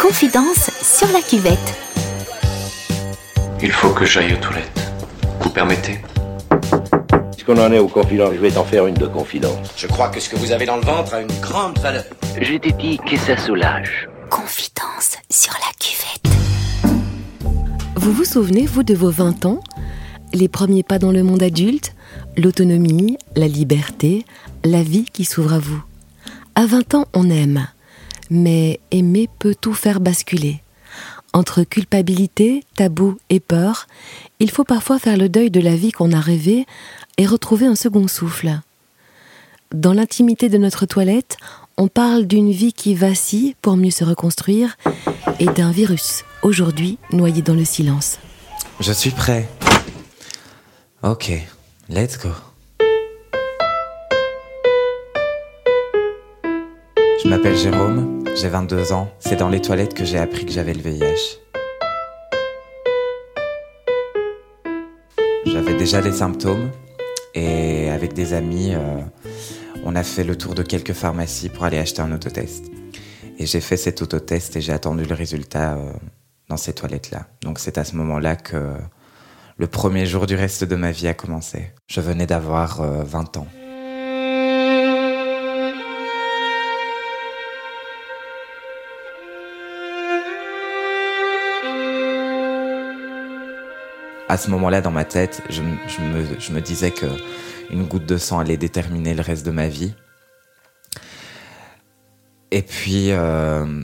Confidence sur la cuvette. Il faut que j'aille aux toilettes. Vous permettez? Puisqu'on en est aux confidences, je vais t'en faire une de confidence. Je crois que ce que vous avez dans le ventre a une grande valeur. Je t'ai dit que ça soulage. Confidence sur la cuvette. Vous vous souvenez, vous, de vos 20 ans? Les premiers pas dans le monde adulte L'autonomie, la liberté, la vie qui s'ouvre à vous. À 20 ans, on aime. Mais aimer peut tout faire basculer. Entre culpabilité, tabou et peur, il faut parfois faire le deuil de la vie qu'on a rêvée et retrouver un second souffle. Dans l'intimité de notre toilette, on parle d'une vie qui vacille pour mieux se reconstruire et d'un virus, aujourd'hui noyé dans le silence. Je suis prêt. Ok, let's go. Je m'appelle Jérôme, j'ai 22 ans. C'est dans les toilettes que j'ai appris que j'avais le VIH. J'avais déjà les symptômes et avec des amis, euh, on a fait le tour de quelques pharmacies pour aller acheter un autotest. Et j'ai fait cet autotest et j'ai attendu le résultat euh, dans ces toilettes-là. Donc c'est à ce moment-là que le premier jour du reste de ma vie a commencé. Je venais d'avoir euh, 20 ans. À ce moment-là, dans ma tête, je, me, disais que une goutte de sang allait déterminer le reste de ma vie. Et puis, euh,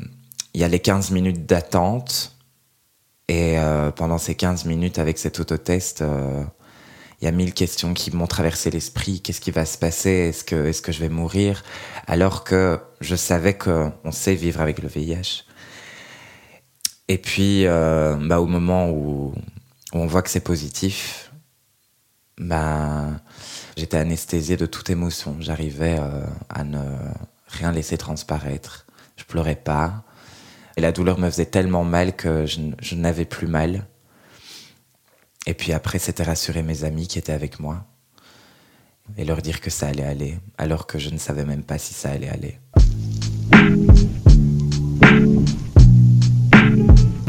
il y a les 15 minutes d'attente. Et euh, pendant ces 15 minutes avec cet autotest, euh, il y a mille questions qui m'ont traversé l'esprit. Qu'est-ce qui va se passer? Est-ce que, je vais mourir? Alors que je savais qu'on sait vivre avec le VIH. Et puis, bah, au moment où, où on voit que c'est positif, bah, j'étais anesthésié de toute émotion. J'arrivais euh, à ne rien laisser transparaître. Je pleurais pas. Et la douleur me faisait tellement mal que je n'avais plus mal. Et puis après, c'était rassurer mes amis qui étaient avec moi et leur dire que ça allait aller, alors que je ne savais même pas si ça allait aller.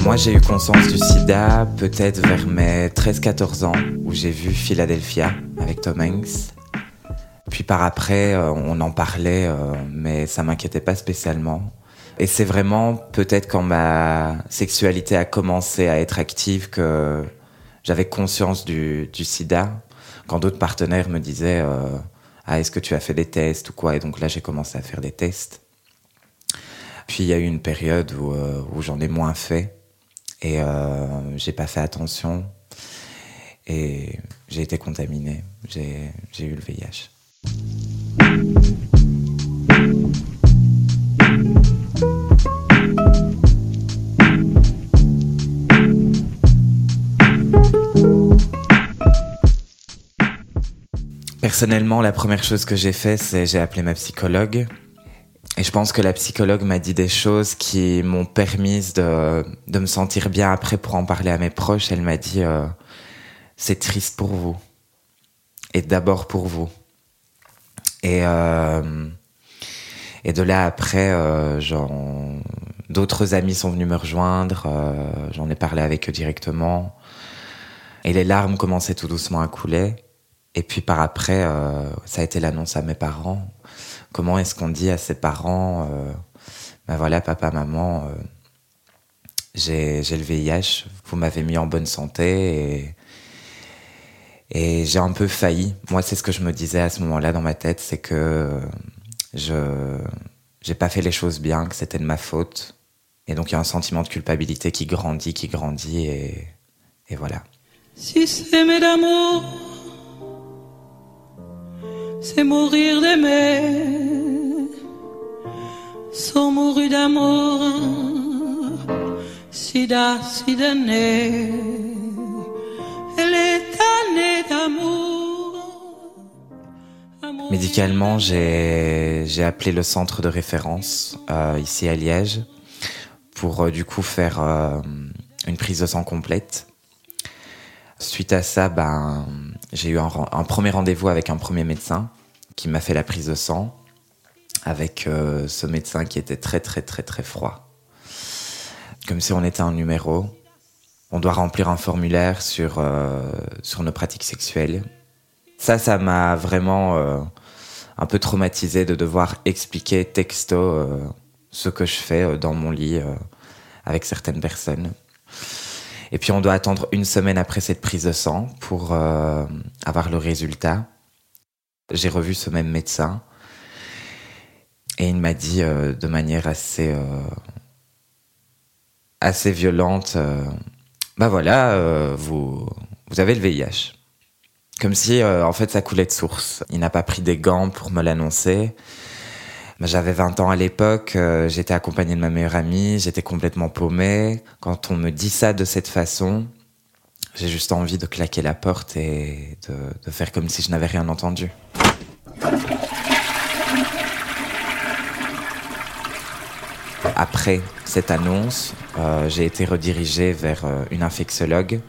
Moi, j'ai eu conscience du sida peut-être vers mes 13-14 ans, où j'ai vu Philadelphia avec Tom Hanks. Puis par après, euh, on en parlait, euh, mais ça m'inquiétait pas spécialement. Et c'est vraiment peut-être quand ma sexualité a commencé à être active que j'avais conscience du, sida. Quand d'autres partenaires me disaient euh, Ah, est-ce que tu as fait des tests ou quoi? Et donc là, j'ai commencé à faire des tests. Puis il y a eu une période où j'en ai moins fait et euh, j'ai pas fait attention et j'ai été contaminé. J'ai j'ai eu le VIH. Personnellement, la première chose que j'ai fait, c'est j'ai appelé ma psychologue. Et je pense que la psychologue m'a dit des choses qui m'ont permis de, de me sentir bien après pour en parler à mes proches. Elle m'a dit euh, c'est triste pour vous. Et d'abord pour vous. Et, euh, et de là après, euh, d'autres amis sont venus me rejoindre. J'en ai parlé avec eux directement. Et les larmes commençaient tout doucement à couler. Et puis par après, ça a été l'annonce à mes parents. Comment est-ce qu'on dit à ses parents, euh, ben voilà, papa, maman, euh, j'ai le VIH, vous m'avez mis en bonne santé et, et j'ai un peu failli. Moi, c'est ce que je me disais à ce moment-là dans ma tête, c'est que euh, je j'ai pas fait les choses bien, que c'était de ma faute. Et donc il y a un sentiment de culpabilité qui grandit, qui grandit et, et voilà. Si s'aimer d'amour, c'est mourir d'aimer. Sont mourus d'amour, sida. Elle est année d'amour. Amour Médicalement, j'ai appelé le centre de référence euh, ici à Liège pour euh, du coup faire euh, une prise de sang complète. Suite à ça, ben j'ai eu un premier rendez-vous avec un premier médecin qui m'a fait la prise de sang avec euh, ce médecin qui était très très très très froid. comme si on était un numéro. On doit remplir un formulaire sur, euh, sur nos pratiques sexuelles. Ça, ça m'a vraiment euh, un peu traumatisé de devoir expliquer texto ce que je fais dans mon lit avec certaines personnes. Et puis on doit attendre une semaine après cette prise de sang pour avoir le résultat. J'ai revu ce même médecin et il m'a dit euh, de manière assez euh, assez violente, euh, bah voilà, euh, vous vous avez le VIH. Comme si en fait ça coulait de source. Il n'a pas pris des gants pour me l'annoncer. Bah, J'avais 20 ans à l'époque, j'étais accompagné de ma meilleure amie, j'étais complètement paumé. Quand on me dit ça de cette façon, j'ai juste envie de claquer la porte et de, de faire comme si je n'avais rien entendu. Après cette annonce, euh, j'ai été redirigé vers euh, une infectiologue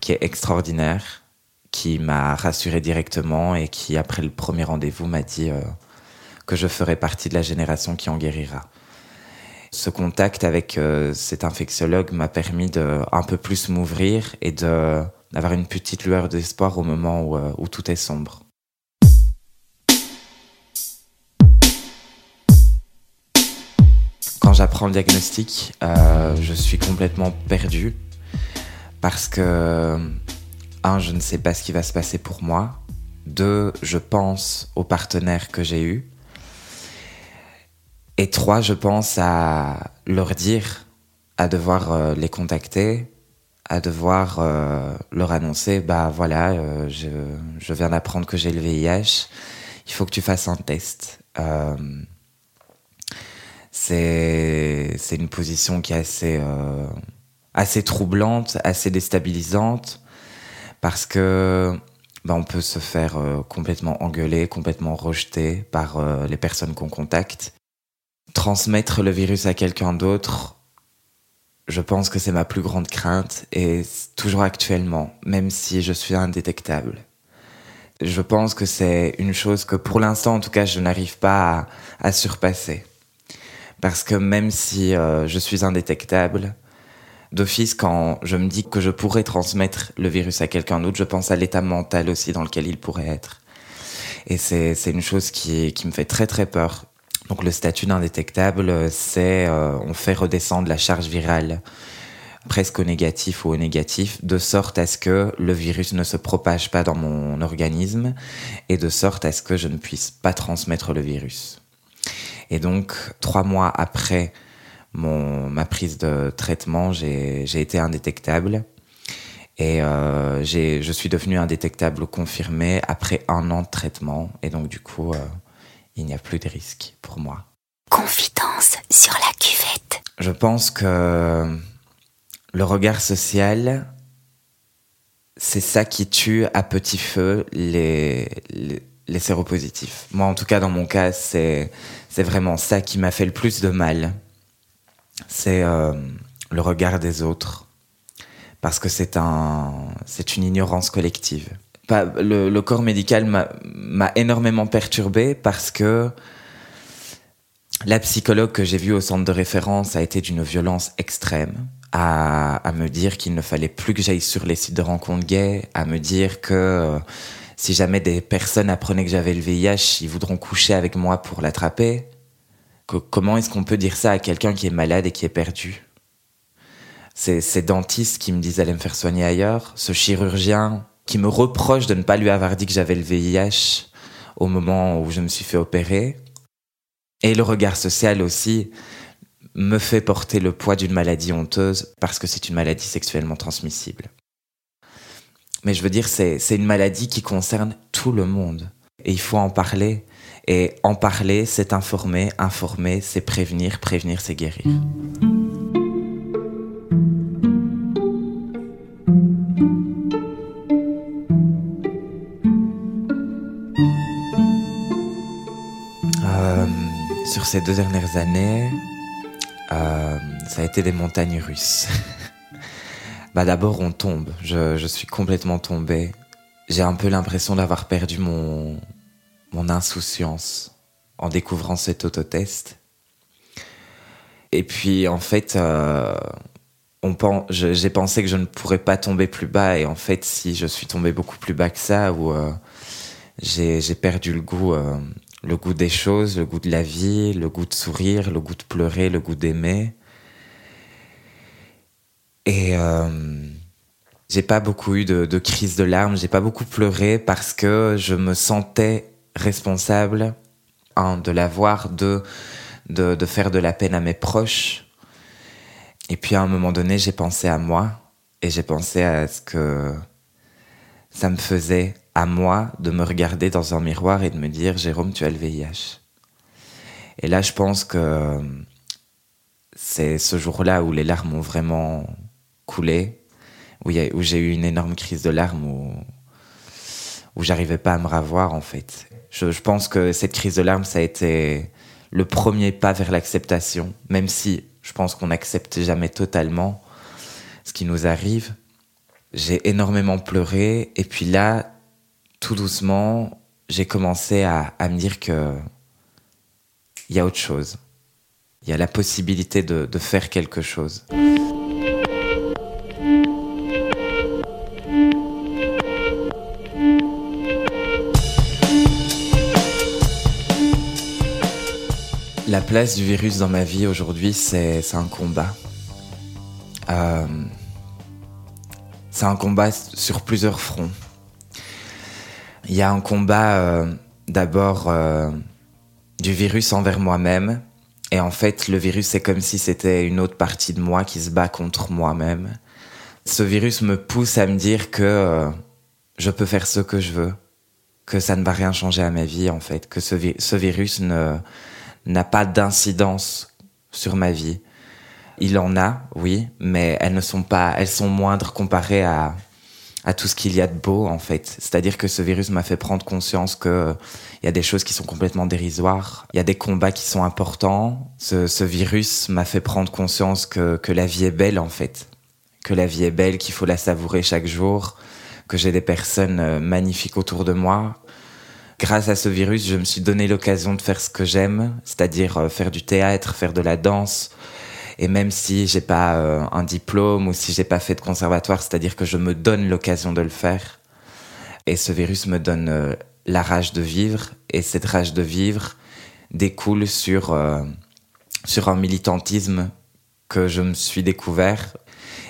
qui est extraordinaire, qui m'a rassuré directement et qui, après le premier rendez-vous, m'a dit euh, que je ferais partie de la génération qui en guérira. Ce contact avec euh, cet infectiologue m'a permis de un peu plus m'ouvrir et d'avoir une petite lueur d'espoir au moment où tout est sombre. J'apprends le diagnostic, euh, je suis complètement perdu parce que, un, je ne sais pas ce qui va se passer pour moi. Deux, je pense aux partenaires que j'ai eus. Et trois, je pense à leur dire, à devoir euh, les contacter, à devoir euh, leur annoncer, bah voilà, je viens d'apprendre que j'ai le VIH, il faut que tu fasses un test. C'est une position qui est assez euh, troublante, assez déstabilisante parce que bah, on peut se faire euh, complètement engueuler, complètement rejeter par euh, les personnes qu'on contacte. Transmettre le virus à quelqu'un d'autre, je pense que c'est ma plus grande crainte et toujours actuellement, même si je suis indétectable. Je pense que c'est une chose que pour l'instant, en tout cas, je n'arrive pas à surpasser. Parce que même si euh, je suis indétectable, d'office, quand je me dis que je pourrais transmettre le virus à quelqu'un d'autre, je pense à l'état mental aussi dans lequel il pourrait être. Et c'est une chose qui, me fait très très peur. Donc le statut d'indétectable, c'est euh, on fait redescendre la charge virale presque au négatif ou au négatif, de sorte à ce que le virus ne se propage pas dans mon organisme et de sorte à ce que je ne puisse pas transmettre le virus. Et donc, trois mois après mon, ma prise de traitement, j'ai été indétectable. Et euh, je suis devenu indétectable confirmé après un an de traitement. Et donc, du coup, euh, il n'y a plus de risque pour moi. Confidence sur la cuvette. Je pense que le regard social, c'est ça qui tue à petit feu les, les, les séropositifs. Moi, en tout cas, dans mon cas, c'est vraiment ça qui m'a fait le plus de mal. C'est euh, le regard des autres. Parce que c'est un, une ignorance collective. Pas, le, corps médical m'a énormément perturbé parce que la psychologue que j'ai vue au centre de référence a été d'une violence extrême, à, à me dire qu'il ne fallait plus que j'aille sur les sites de rencontres gays, à me dire que si jamais des personnes apprenaient que j'avais le VIH, ils voudront coucher avec moi pour l'attraper. Comment est-ce qu'on peut dire ça à quelqu'un qui est malade et qui est perdu? Ces dentistes qui me disent d'aller me faire soigner ailleurs, ce chirurgien qui me reproche de ne pas lui avoir dit que j'avais le VIH au moment où je me suis fait opérer. Et le regard social aussi me fait porter le poids d'une maladie honteuse parce que c'est une maladie sexuellement transmissible. Mais je veux dire, c'est une maladie qui concerne tout le monde. Et il faut en parler. Et en parler, c'est informer. Informer, c'est prévenir. Prévenir, c'est guérir. Euh, sur ces deux dernières années, euh, ça a été des montagnes russes. bah d'abord on tombe, je, suis complètement tombé. J'ai un peu l'impression d'avoir perdu mon, mon insouciance en découvrant cet autotest. Et puis en fait, euh, on pense, j'ai pensé que je ne pourrais pas tomber plus bas. Et en fait, si je suis tombé beaucoup plus bas que ça, où euh, j'ai perdu le goût, euh, le goût des choses, le goût de la vie, le goût de sourire, le goût de pleurer, le goût d'aimer. Et j'ai pas beaucoup eu de, de crise de larmes, j'ai pas beaucoup pleuré parce que je me sentais responsable, un, de l'avoir, deux, de, de faire de la peine à mes proches. Et puis à un moment donné, j'ai pensé à moi et j'ai pensé à ce que ça me faisait à moi de me regarder dans un miroir et de me dire Jérôme, tu as le VIH. Et là, je pense que c'est ce jour-là où les larmes ont vraiment coulé, où, j'ai eu une énorme crise de larmes, où, j'arrivais pas à me ravoir en fait. Je, pense que cette crise de larmes, ça a été le premier pas vers l'acceptation, même si je pense qu'on n'accepte jamais totalement ce qui nous arrive. J'ai énormément pleuré et puis là, tout doucement, j'ai commencé à, me dire que il y a autre chose. Il y a la possibilité de faire quelque chose. La place du virus dans ma vie aujourd'hui, c'est un combat. Euh, c'est un combat sur plusieurs fronts. Il y a un combat euh, d'abord euh, du virus envers moi-même. Et en fait, le virus, c'est comme si c'était une autre partie de moi qui se bat contre moi-même. Ce virus me pousse à me dire que je peux faire ce que je veux, que ça ne va rien changer à ma vie, en fait, que ce, ce virus ne n'a pas d'incidence sur ma vie. Il en a, oui, mais elles ne sont pas, elles sont moindres comparées à, à tout ce qu'il y a de beau, en fait. C'est-à-dire que ce virus m'a fait prendre conscience que il y a des choses qui sont complètement dérisoires. Il y a des combats qui sont importants. Ce, virus m'a fait prendre conscience que, que la vie est belle, en fait. Que la vie est belle, qu'il faut la savourer chaque jour. Que j'ai des personnes euh, magnifiques autour de moi grâce à ce virus, je me suis donné l'occasion de faire ce que j'aime, c'est-à-dire euh, faire du théâtre, faire de la danse. Et même si j'ai pas euh, un diplôme ou si j'ai pas fait de conservatoire, c'est-à-dire que je me donne l'occasion de le faire. Et ce virus me donne euh, la rage de vivre. Et cette rage de vivre découle sur, sur un militantisme que je me suis découvert.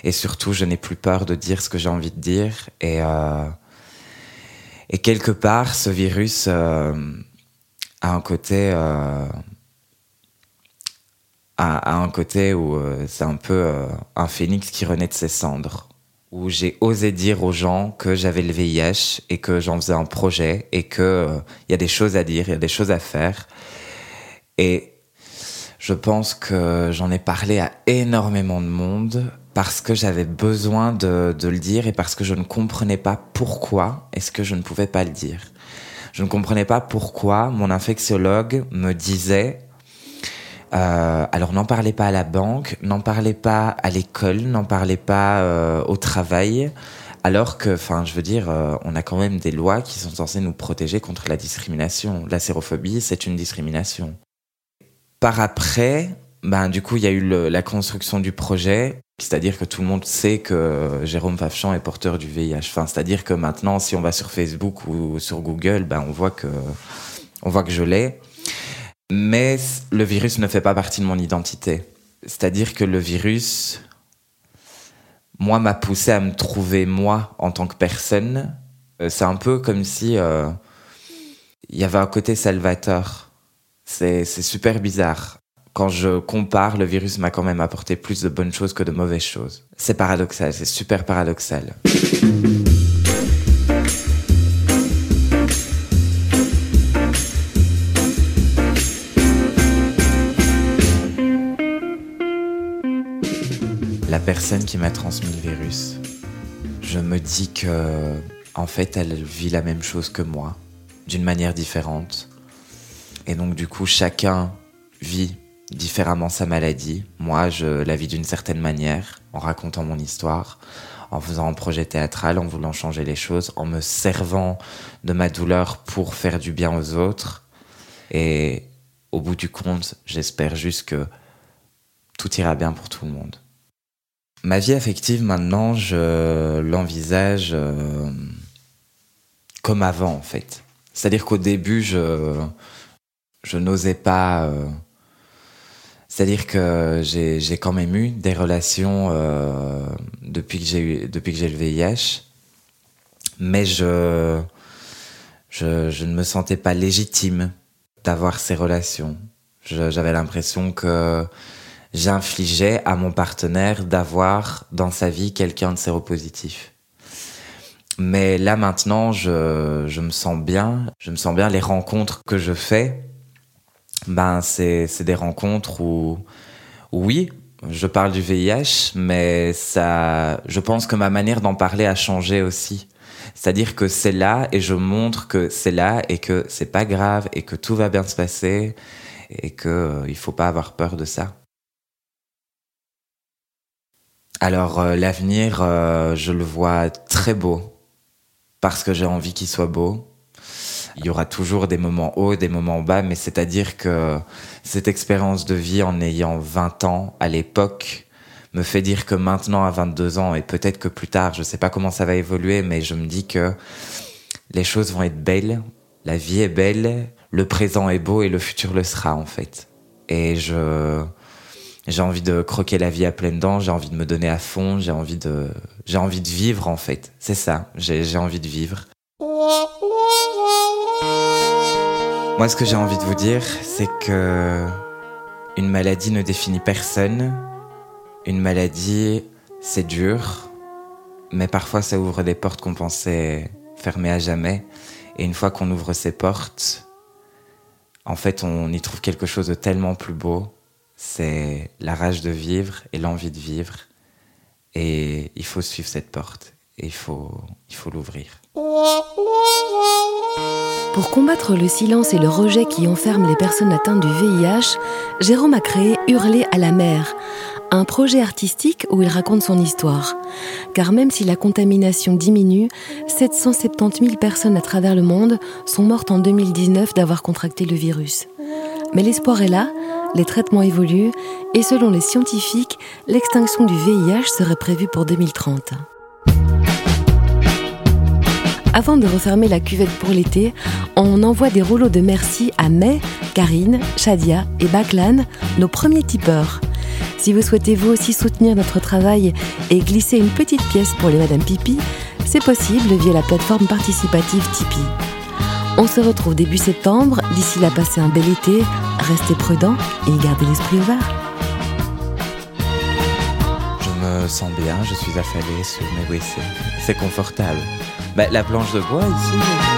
Et surtout, je n'ai plus peur de dire ce que j'ai envie de dire. Et, et quelque part, ce virus euh, a un côté, euh, un côté où euh, c'est un peu un phénix qui renaît de ses cendres, où j'ai osé dire aux gens que j'avais le VIH et que j'en faisais un projet et que il y a des choses à dire, il y a des choses à faire. Et je pense que j'en ai parlé à énormément de monde parce que j'avais besoin de, le dire et parce que je ne comprenais pas pourquoi est-ce que je ne pouvais pas le dire. Je ne comprenais pas pourquoi mon infectiologue me disait euh, alors n'en parlez pas à la banque, n'en parlez pas à l'école, n'en parlez pas euh, au travail, alors que, enfin, je veux dire, euh, on a quand même des lois qui sont censées nous protéger contre la discrimination. La sérophobie, c'est une discrimination. Par après, ben du coup, il y a eu la construction du projet c'est-à-dire que tout le monde sait que Jérôme Fafchamp est porteur du VIH. C'est-à-dire que maintenant, si on va sur Facebook ou sur Google, ben on voit que on voit que je l'ai. Mais le virus ne fait pas partie de mon identité. C'est-à-dire que le virus, moi, m'a poussé à me trouver moi en tant que personne. Euh, c'est un peu comme si euh, il y avait un côté salvateur. C'est super bizarre quand je compare, le virus m'a quand même apporté plus de bonnes choses que de mauvaises choses. C'est paradoxal, c'est super paradoxal. La personne qui m'a transmis le virus, je me dis que, en fait, elle vit la même chose que moi, d'une manière différente. Et donc, du coup, chacun vit différemment sa maladie. Moi, je la vis d'une certaine manière, en racontant mon histoire, en faisant un projet théâtral, en voulant changer les choses, en me servant de ma douleur pour faire du bien aux autres. Et au bout du compte, j'espère juste que tout ira bien pour tout le monde. Ma vie affective maintenant, je l'envisage euh, comme avant en fait. C'est-à-dire qu'au début, je, je n'osais pas... Euh, c'est-à-dire que j'ai quand même eu des relations euh, depuis que j'ai depuis que j'ai le VIH, mais je, je, je ne me sentais pas légitime d'avoir ces relations. J'avais l'impression que j'infligeais à mon partenaire d'avoir dans sa vie quelqu'un de séropositif. Mais là maintenant, je, je me sens bien. Je me sens bien. Les rencontres que je fais, ben c'est des rencontres où, oui, je parle du VIH, mais ça, je pense que ma manière d'en parler a changé aussi. C'est-à-dire que c'est là et je montre que c'est là et que c'est pas grave et que tout va bien se passer et que euh, il faut pas avoir peur de ça. Alors euh, l'avenir, euh, je le vois très beau parce que j'ai envie qu'il soit beau il y aura toujours des moments hauts, des moments bas, mais c'est-à-dire que cette expérience de vie en ayant 20 ans à l'époque me fait dire que maintenant à 22 ans et peut-être que plus tard, je sais pas comment ça va évoluer, mais je me dis que les choses vont être belles, la vie est belle, le présent est beau et le futur le sera en fait. Et je j'ai envie de croquer la vie à pleines dents, j'ai envie de me donner à fond, j'ai envie de j'ai envie de vivre en fait. C'est ça, j'ai envie de vivre. Moi, ce que j'ai envie de vous dire, c'est que une maladie ne définit personne. Une maladie, c'est dur, mais parfois ça ouvre des portes qu'on pensait fermées à jamais. Et une fois qu'on ouvre ces portes, en fait, on y trouve quelque chose de tellement plus beau. C'est la rage de vivre et l'envie de vivre. Et il faut suivre cette porte. Et il faut, il faut l'ouvrir. Pour combattre le silence et le rejet qui enferment les personnes atteintes du VIH, Jérôme a créé Hurler à la mer, un projet artistique où il raconte son histoire. Car même si la contamination diminue, 770 000 personnes à travers le monde sont mortes en 2019 d'avoir contracté le virus. Mais l'espoir est là, les traitements évoluent et selon les scientifiques, l'extinction du VIH serait prévue pour 2030. Avant de refermer la cuvette pour l'été, on envoie des rouleaux de merci à May, Karine, Shadia et Baklan, nos premiers tipeurs. Si vous souhaitez vous aussi soutenir notre travail et glisser une petite pièce pour les Madame Pipi, c'est possible via la plateforme participative Tipeee. On se retrouve début septembre. D'ici là, passez un bel été, restez prudents et gardez l'esprit ouvert. Je me sens bien, je suis affalée sur mes WC. C'est confortable. Bah, la planche de bois ici.